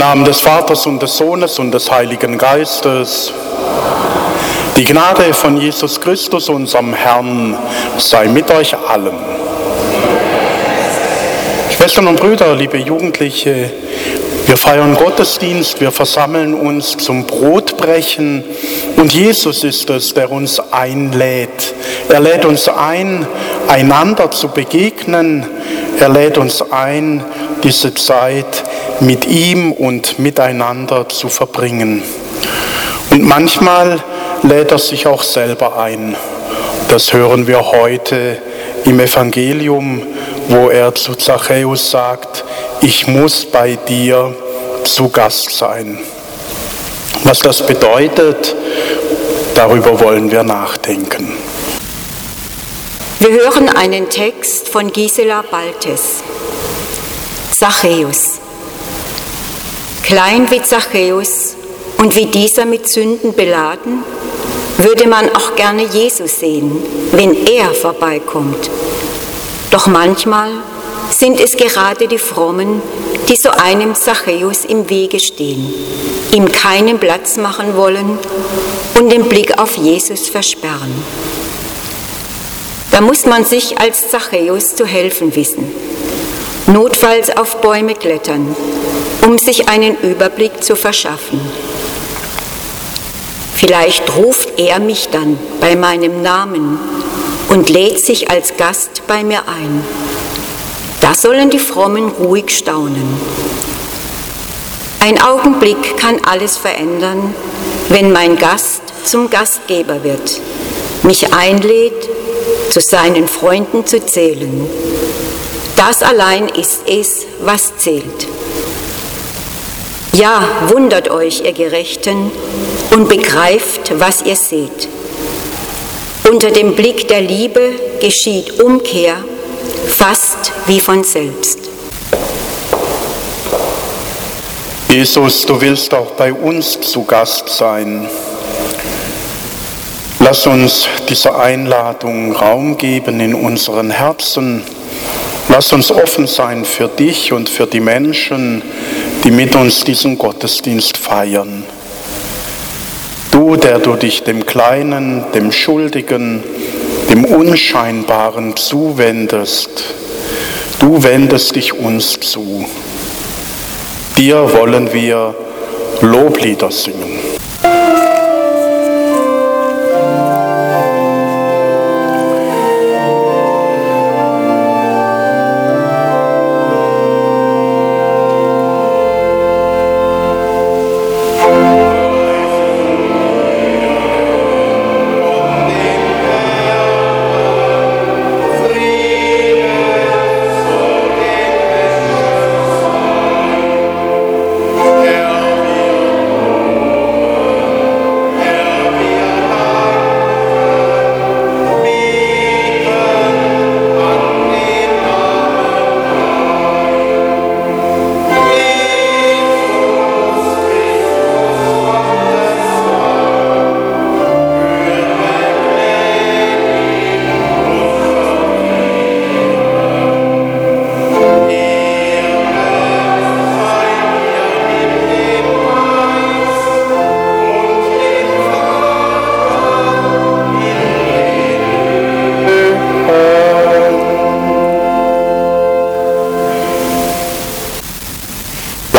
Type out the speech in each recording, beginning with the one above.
Namen des Vaters und des Sohnes und des Heiligen Geistes. Die Gnade von Jesus Christus, unserem Herrn, sei mit euch allen. Schwestern und Brüder, liebe Jugendliche, wir feiern Gottesdienst, wir versammeln uns zum Brotbrechen und Jesus ist es, der uns einlädt. Er lädt uns ein, einander zu begegnen. Er lädt uns ein, diese Zeit mit ihm und miteinander zu verbringen. Und manchmal lädt er sich auch selber ein. Das hören wir heute im Evangelium, wo er zu Zachäus sagt, ich muss bei dir zu Gast sein. Was das bedeutet, darüber wollen wir nachdenken. Wir hören einen Text von Gisela Baltes. Zachäus. Klein wie Zachäus und wie dieser mit Sünden beladen, würde man auch gerne Jesus sehen, wenn er vorbeikommt. Doch manchmal sind es gerade die Frommen, die so einem Zachäus im Wege stehen, ihm keinen Platz machen wollen und den Blick auf Jesus versperren. Da muss man sich als Zachäus zu helfen wissen, notfalls auf Bäume klettern sich einen Überblick zu verschaffen. Vielleicht ruft er mich dann bei meinem Namen und lädt sich als Gast bei mir ein. Da sollen die Frommen ruhig staunen. Ein Augenblick kann alles verändern, wenn mein Gast zum Gastgeber wird, mich einlädt, zu seinen Freunden zu zählen. Das allein ist es, was zählt. Ja, wundert euch, ihr Gerechten, und begreift, was ihr seht. Unter dem Blick der Liebe geschieht Umkehr fast wie von selbst. Jesus, du willst auch bei uns zu Gast sein. Lass uns dieser Einladung Raum geben in unseren Herzen. Lass uns offen sein für dich und für die Menschen, die mit uns diesen Gottesdienst feiern. Du, der du dich dem Kleinen, dem Schuldigen, dem Unscheinbaren zuwendest, du wendest dich uns zu. Dir wollen wir Loblieder singen.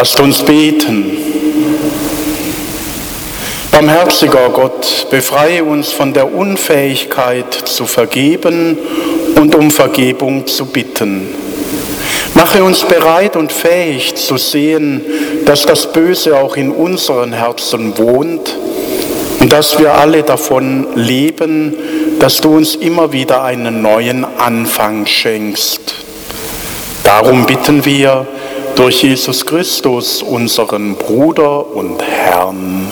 Lasst uns beten. Barmherziger Gott, befreie uns von der Unfähigkeit zu vergeben und um Vergebung zu bitten. Mache uns bereit und fähig zu sehen, dass das Böse auch in unseren Herzen wohnt und dass wir alle davon leben, dass du uns immer wieder einen neuen Anfang schenkst. Darum bitten wir, durch Jesus Christus, unseren Bruder und Herrn.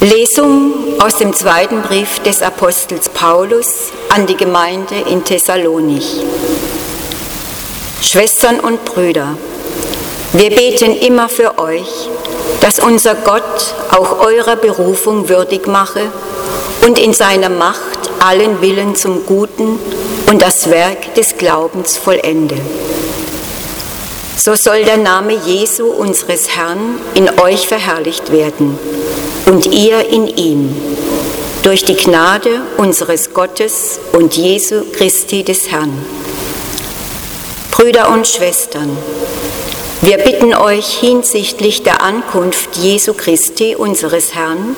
Lesung aus dem zweiten Brief des Apostels Paulus an die Gemeinde in Thessalonich. Schwestern und Brüder, wir beten immer für euch, dass unser Gott auch eurer Berufung würdig mache und in seiner Macht allen Willen zum Guten und das Werk des Glaubens vollende. So soll der Name Jesu unseres Herrn in euch verherrlicht werden und ihr in ihm, durch die Gnade unseres Gottes und Jesu Christi des Herrn. Brüder und Schwestern, wir bitten euch hinsichtlich der Ankunft Jesu Christi, unseres Herrn,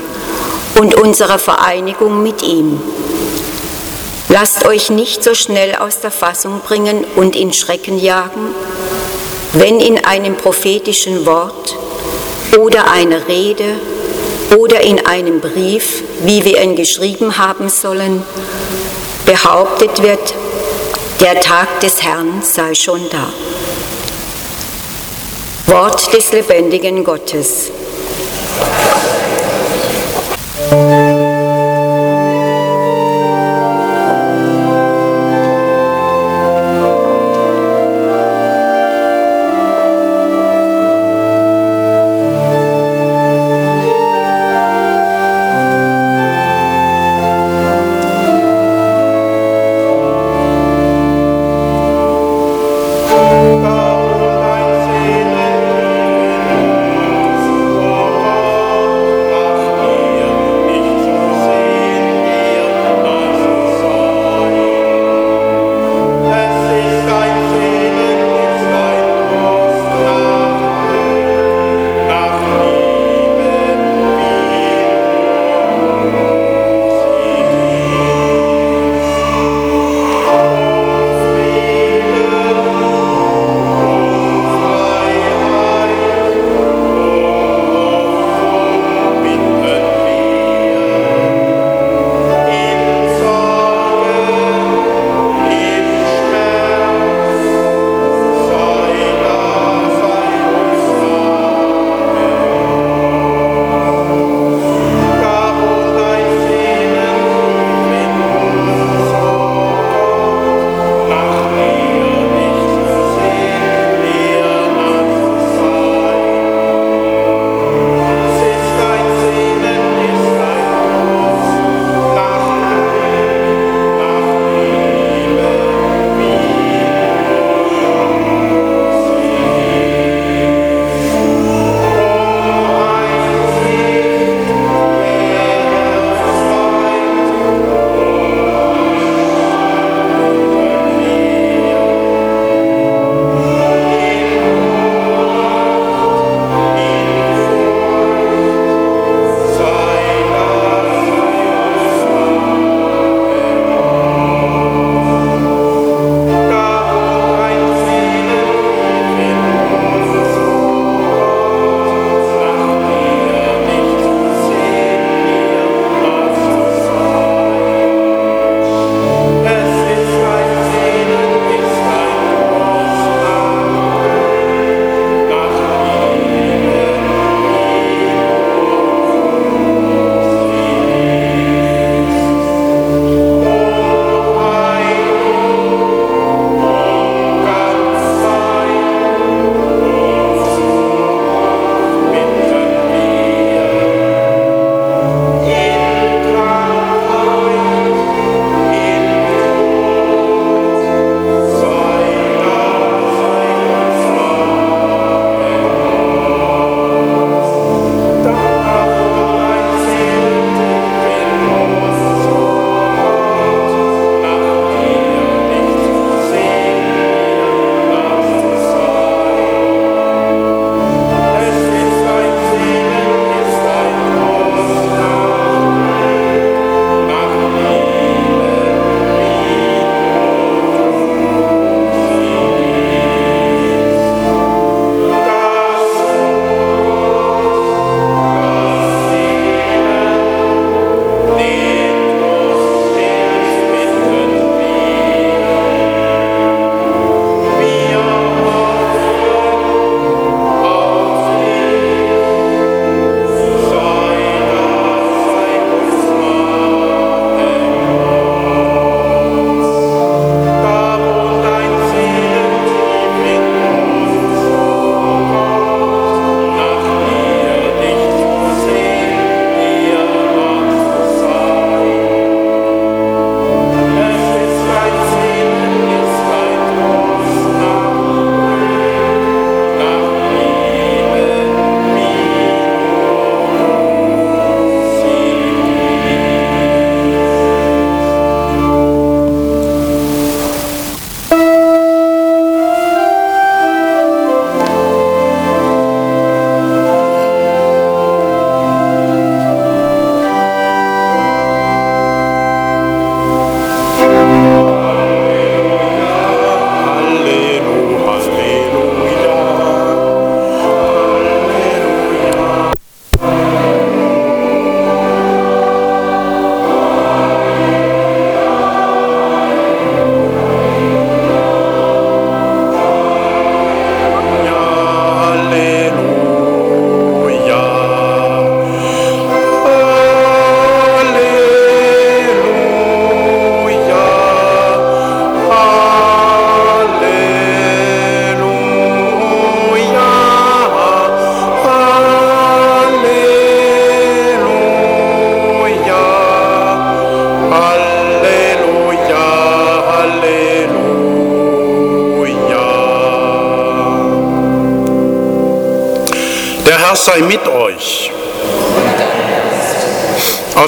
und unserer Vereinigung mit ihm. Lasst euch nicht so schnell aus der Fassung bringen und in Schrecken jagen, wenn in einem prophetischen Wort oder einer Rede oder in einem Brief, wie wir ihn geschrieben haben sollen, behauptet wird, der Tag des Herrn sei schon da. Wort des lebendigen Gottes.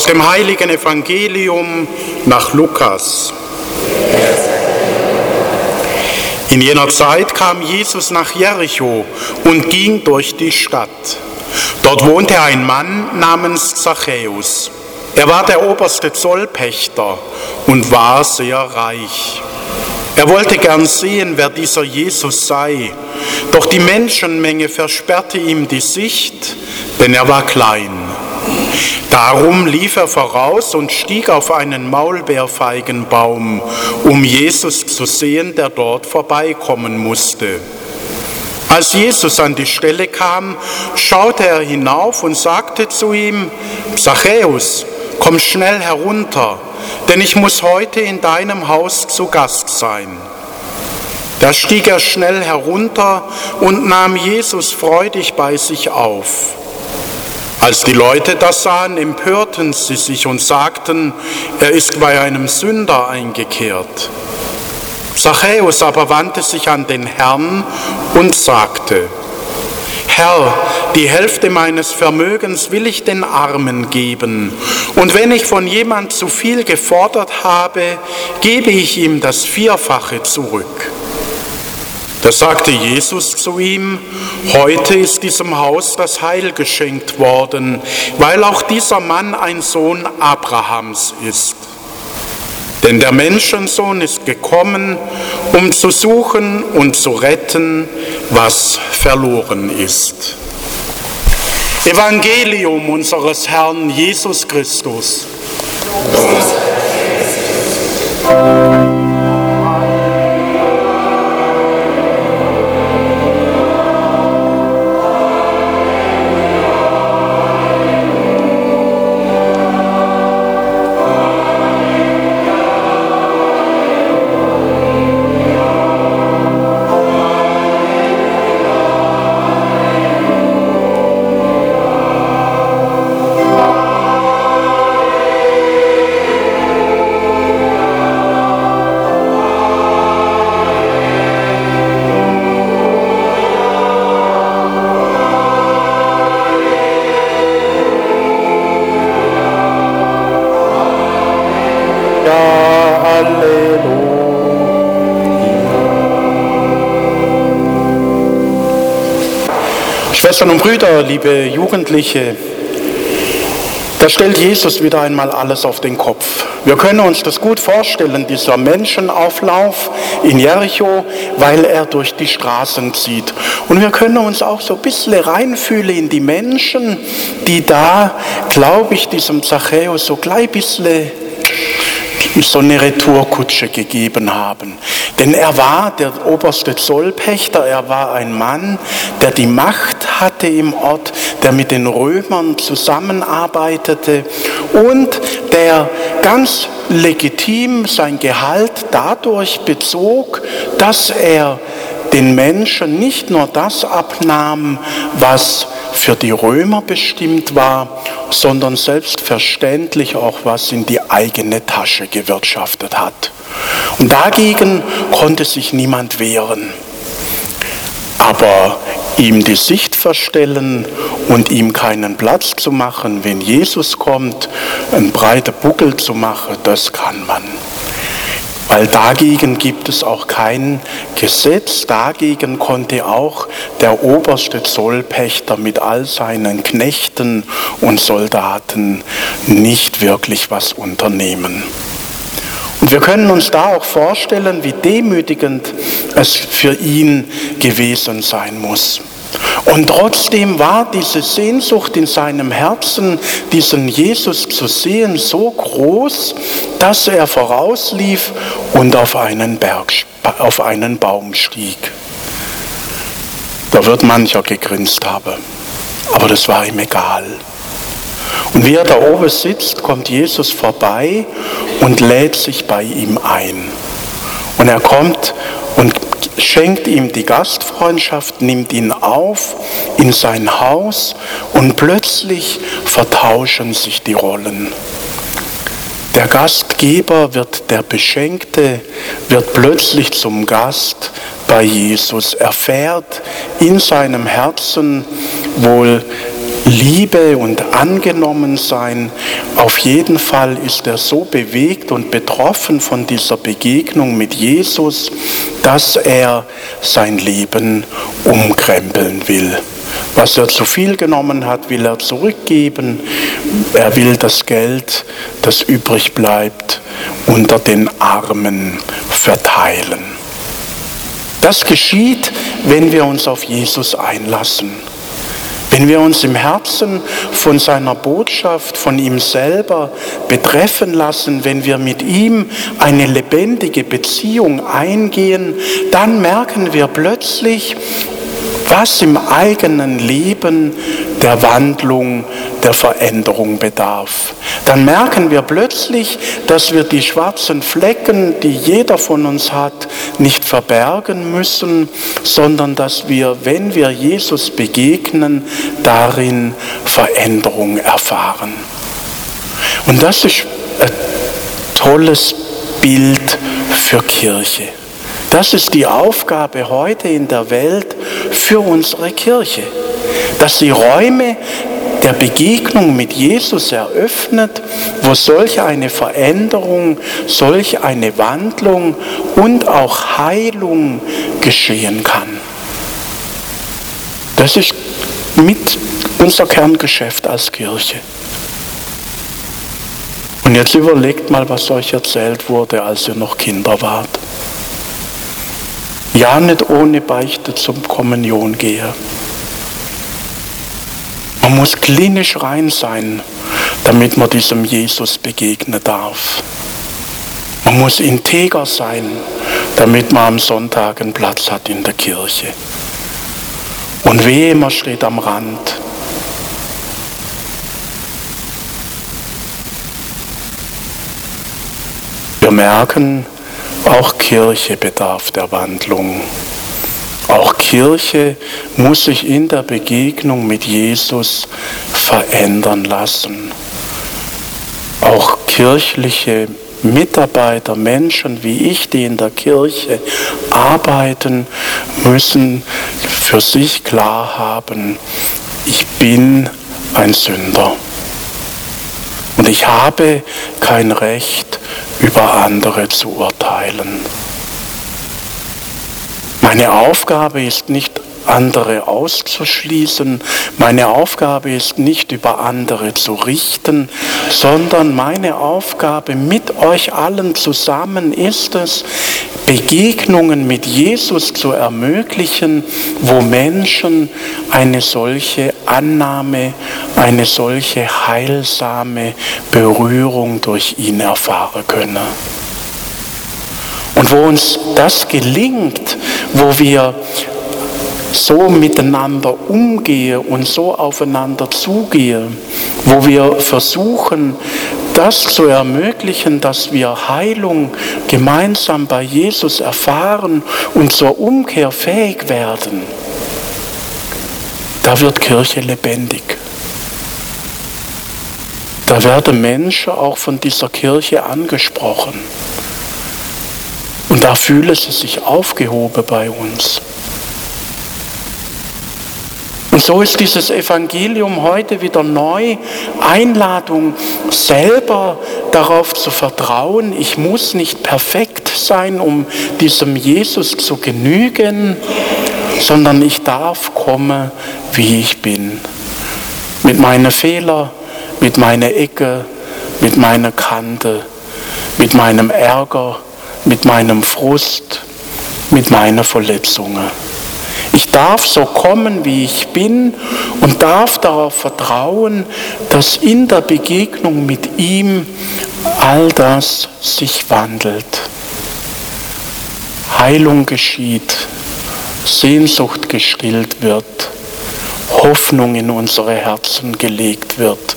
Dem heiligen Evangelium nach Lukas. In jener Zeit kam Jesus nach Jericho und ging durch die Stadt. Dort wohnte ein Mann namens Zachäus. Er war der oberste Zollpächter und war sehr reich. Er wollte gern sehen, wer dieser Jesus sei, doch die Menschenmenge versperrte ihm die Sicht, denn er war klein. Darum lief er voraus und stieg auf einen Maulbeerfeigenbaum, um Jesus zu sehen, der dort vorbeikommen musste. Als Jesus an die Stelle kam, schaute er hinauf und sagte zu ihm, Zachäus, komm schnell herunter, denn ich muss heute in deinem Haus zu Gast sein. Da stieg er schnell herunter und nahm Jesus freudig bei sich auf. Als die Leute das sahen, empörten sie sich und sagten, er ist bei einem Sünder eingekehrt. Zachäus aber wandte sich an den Herrn und sagte, Herr, die Hälfte meines Vermögens will ich den Armen geben, und wenn ich von jemand zu viel gefordert habe, gebe ich ihm das Vierfache zurück. Da sagte Jesus zu ihm, heute ist diesem Haus das Heil geschenkt worden, weil auch dieser Mann ein Sohn Abrahams ist. Denn der Menschensohn ist gekommen, um zu suchen und zu retten, was verloren ist. Evangelium unseres Herrn Jesus Christus. Schwestern und Brüder, liebe Jugendliche, da stellt Jesus wieder einmal alles auf den Kopf. Wir können uns das gut vorstellen, dieser Menschenauflauf in Jericho, weil er durch die Straßen zieht. Und wir können uns auch so ein bisschen reinfühlen in die Menschen, die da, glaube ich, diesem Zachäus so gleich ein bisschen so eine Retourkutsche gegeben haben. Denn er war der oberste Zollpächter, er war ein Mann, der die Macht hatte im Ort, der mit den Römern zusammenarbeitete und der ganz legitim sein Gehalt dadurch bezog, dass er den Menschen nicht nur das abnahm, was für die Römer bestimmt war, sondern selbstverständlich auch was in die eigene Tasche gewirtschaftet hat. Und dagegen konnte sich niemand wehren. Aber ihm die Sicht verstellen und ihm keinen Platz zu machen, wenn Jesus kommt, einen breiten Buckel zu machen, das kann man weil dagegen gibt es auch kein Gesetz, dagegen konnte auch der oberste Zollpächter mit all seinen Knechten und Soldaten nicht wirklich was unternehmen. Und wir können uns da auch vorstellen, wie demütigend es für ihn gewesen sein muss. Und trotzdem war diese Sehnsucht in seinem Herzen, diesen Jesus zu sehen, so groß, dass er vorauslief und auf einen Berg, auf einen Baum stieg. Da wird mancher gegrinst haben, aber das war ihm egal. Und wie er da oben sitzt, kommt Jesus vorbei und lädt sich bei ihm ein. Und er kommt und schenkt ihm die Gastfreundschaft, nimmt ihn auf in sein Haus und plötzlich vertauschen sich die Rollen. Der Gastgeber wird der Beschenkte, wird plötzlich zum Gast bei Jesus, erfährt in seinem Herzen, wohl Liebe und angenommen sein. Auf jeden Fall ist er so bewegt und betroffen von dieser Begegnung mit Jesus, dass er sein Leben umkrempeln will. Was er zu viel genommen hat, will er zurückgeben. Er will das Geld, das übrig bleibt, unter den Armen verteilen. Das geschieht, wenn wir uns auf Jesus einlassen. Wenn wir uns im Herzen von seiner Botschaft, von ihm selber betreffen lassen, wenn wir mit ihm eine lebendige Beziehung eingehen, dann merken wir plötzlich, was im eigenen Leben der Wandlung, der Veränderung bedarf. Dann merken wir plötzlich, dass wir die schwarzen Flecken, die jeder von uns hat, nicht verbergen müssen, sondern dass wir, wenn wir Jesus begegnen, darin Veränderung erfahren. Und das ist ein tolles Bild für Kirche. Das ist die Aufgabe heute in der Welt für unsere Kirche, dass sie Räume der Begegnung mit Jesus eröffnet, wo solch eine Veränderung, solch eine Wandlung und auch Heilung geschehen kann. Das ist mit unser Kerngeschäft als Kirche. Und jetzt überlegt mal, was euch erzählt wurde, als ihr noch Kinder wart. Ja, nicht ohne Beichte zum Kommunion gehe. Man muss klinisch rein sein, damit man diesem Jesus begegnen darf. Man muss integer sein, damit man am Sonntag einen Platz hat in der Kirche. Und wehe, man steht am Rand. Wir merken, auch Kirche bedarf der Wandlung. Auch Kirche muss sich in der Begegnung mit Jesus verändern lassen. Auch kirchliche Mitarbeiter, Menschen wie ich, die in der Kirche arbeiten, müssen für sich klar haben, ich bin ein Sünder. Und ich habe kein Recht, über andere zu urteilen. Meine Aufgabe ist nicht andere auszuschließen. Meine Aufgabe ist nicht über andere zu richten, sondern meine Aufgabe mit euch allen zusammen ist es, Begegnungen mit Jesus zu ermöglichen, wo Menschen eine solche Annahme, eine solche heilsame Berührung durch ihn erfahren können. Und wo uns das gelingt, wo wir so miteinander umgehe und so aufeinander zugehe, wo wir versuchen, das zu ermöglichen, dass wir Heilung gemeinsam bei Jesus erfahren und zur Umkehr fähig werden, da wird Kirche lebendig. Da werden Menschen auch von dieser Kirche angesprochen. Und da fühlen sie sich aufgehoben bei uns. Und so ist dieses Evangelium heute wieder neu. Einladung, selber darauf zu vertrauen, ich muss nicht perfekt sein, um diesem Jesus zu genügen, sondern ich darf kommen, wie ich bin. Mit meinen Fehlern, mit meiner Ecke, mit meiner Kante, mit meinem Ärger, mit meinem Frust, mit meinen Verletzungen. Ich darf so kommen, wie ich bin und darf darauf vertrauen, dass in der Begegnung mit ihm all das sich wandelt. Heilung geschieht, Sehnsucht gestillt wird, Hoffnung in unsere Herzen gelegt wird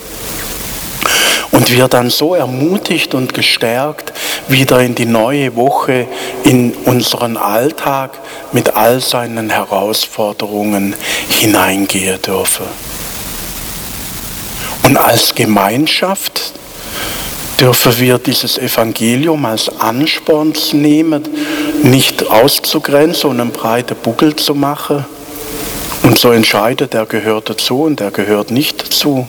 und wir dann so ermutigt und gestärkt wieder in die neue Woche, in unseren Alltag mit all seinen Herausforderungen hineingehen dürfen. Und als Gemeinschaft dürfen wir dieses Evangelium als Ansporn nehmen, nicht auszugrenzen und einen breiten Buckel zu machen Und so entscheidet, er gehört dazu und er gehört nicht dazu,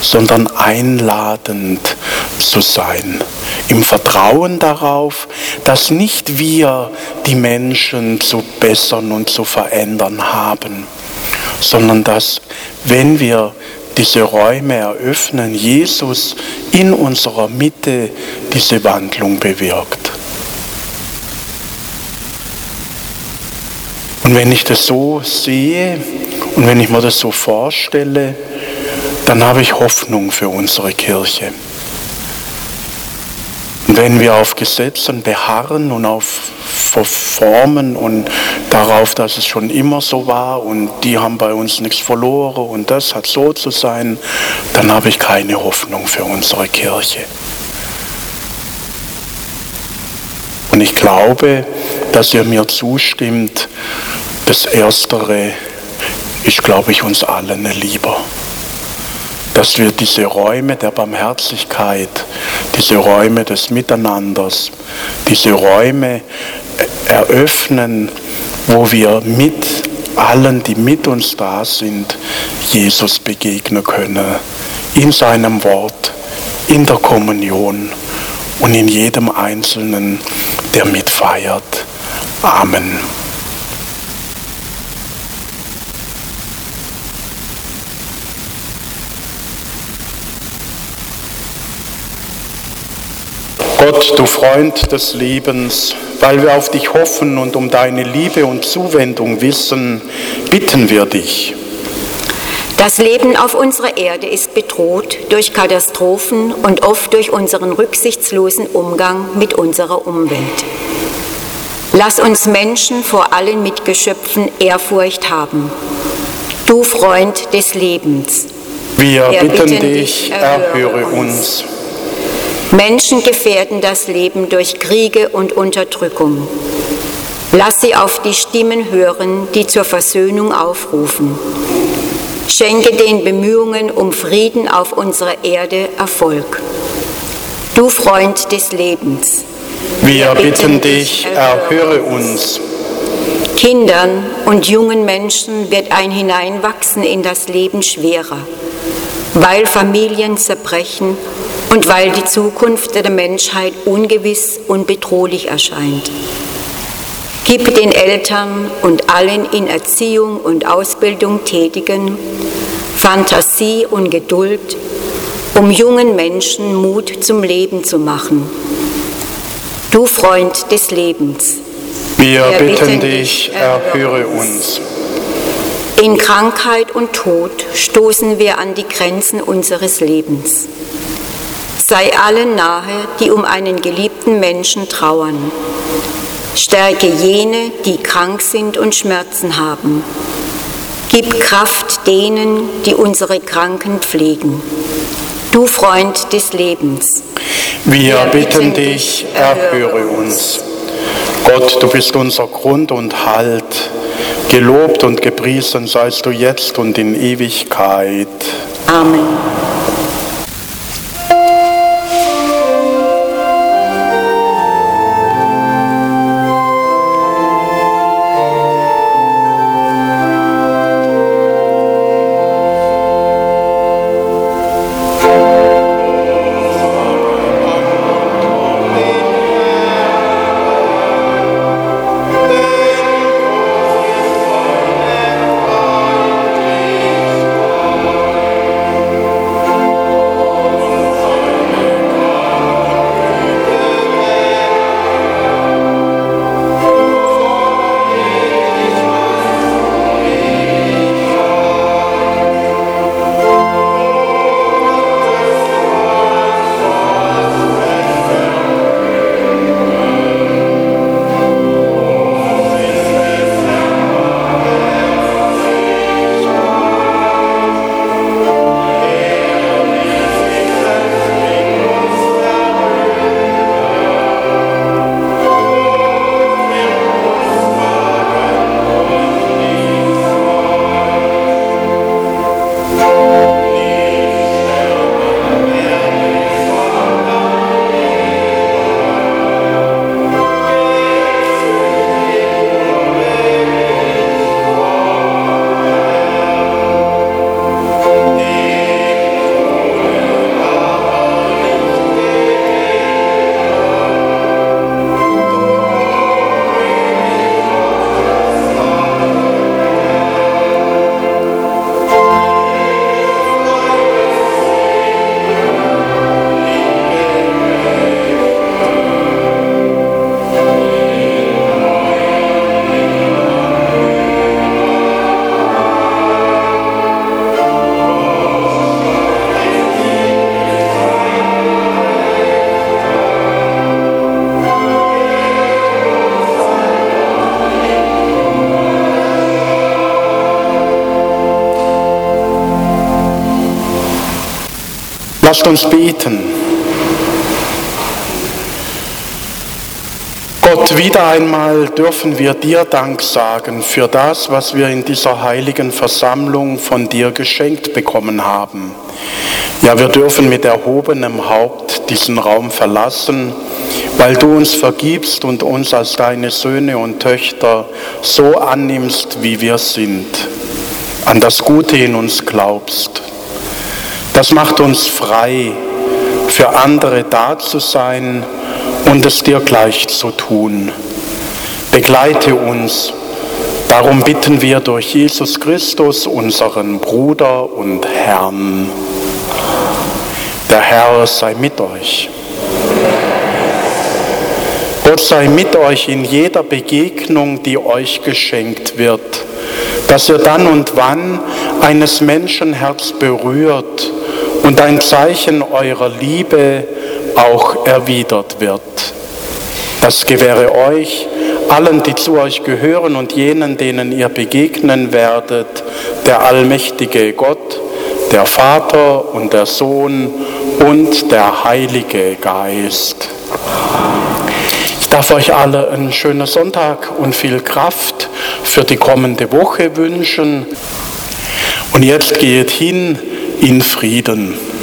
sondern einladend zu sein. Im Vertrauen darauf, dass nicht wir die Menschen zu bessern und zu verändern haben, sondern dass, wenn wir diese Räume eröffnen, Jesus in unserer Mitte diese Wandlung bewirkt. Und wenn ich das so sehe und wenn ich mir das so vorstelle, dann habe ich Hoffnung für unsere Kirche. Und wenn wir auf Gesetzen beharren und auf Formen und darauf, dass es schon immer so war und die haben bei uns nichts verloren und das hat so zu sein, dann habe ich keine Hoffnung für unsere Kirche. Und ich glaube, dass ihr mir zustimmt, das Erstere ist, glaube ich, uns allen lieber. Dass wir diese Räume der Barmherzigkeit, diese Räume des Miteinanders, diese Räume eröffnen, wo wir mit allen, die mit uns da sind, Jesus begegnen können. In seinem Wort, in der Kommunion und in jedem Einzelnen, der mitfeiert. Amen. Gott, du Freund des Lebens, weil wir auf dich hoffen und um deine Liebe und Zuwendung wissen, bitten wir dich. Das Leben auf unserer Erde ist bedroht durch Katastrophen und oft durch unseren rücksichtslosen Umgang mit unserer Umwelt. Lass uns Menschen vor allen Mitgeschöpfen Ehrfurcht haben. Du Freund des Lebens. Wir, wir bitten, bitten, dich, erhöre uns. uns. Menschen gefährden das Leben durch Kriege und Unterdrückung. Lass sie auf die Stimmen hören, die zur Versöhnung aufrufen. Schenke den Bemühungen um Frieden auf unserer Erde Erfolg. Du Freund des Lebens. Wir bitten dich, erhöre uns. Kindern und jungen Menschen wird ein Hineinwachsen in das Leben schwerer, weil Familien zerbrechen und weil die Zukunft der Menschheit ungewiss und bedrohlich erscheint. Gib den Eltern und allen in Erziehung und Ausbildung Tätigen Fantasie und Geduld, um jungen Menschen Mut zum Leben zu machen. Du Freund des Lebens. Wir, Wir bitten dich, erhöre uns. In Krankheit und Tod stoßen wir an die Grenzen unseres Lebens. Sei allen nahe, die um einen geliebten Menschen trauern. Stärke jene, die krank sind und Schmerzen haben. Gib Kraft denen, die unsere Kranken pflegen. Du Freund des Lebens. Wir bitten dich, erhöre uns. Gott, du bist unser Grund und Halt. Gelobt und gepriesen seist du jetzt und in Ewigkeit. Amen. Lasst uns beten. Gott, wieder einmal dürfen wir dir Dank sagen für das, was wir in dieser heiligen Versammlung von dir geschenkt bekommen haben. Ja, wir dürfen mit erhobenem Haupt diesen Raum verlassen, weil du uns vergibst und uns als deine Söhne und Töchter so annimmst, wie wir sind, an das Gute in uns glaubst. Das macht uns frei, für andere da zu sein und es dir gleich zu tun. Begleite uns. Darum bitten wir durch Jesus Christus, unseren Bruder und Herrn. Der Herr sei mit euch. Gott sei mit euch in jeder Begegnung, die euch geschenkt wird, dass ihr dann und wann eines Menschen Herz berührt und ein Zeichen eurer Liebe auch erwidert wird. Das gewähre euch, allen, die zu euch gehören und jenen, denen ihr begegnen werdet, der allmächtige Gott, der Vater und der Sohn und der Heilige Geist. Ich darf euch alle einen schönen Sonntag und viel Kraft für die kommende Woche wünschen. Und jetzt geht hin in Frieden.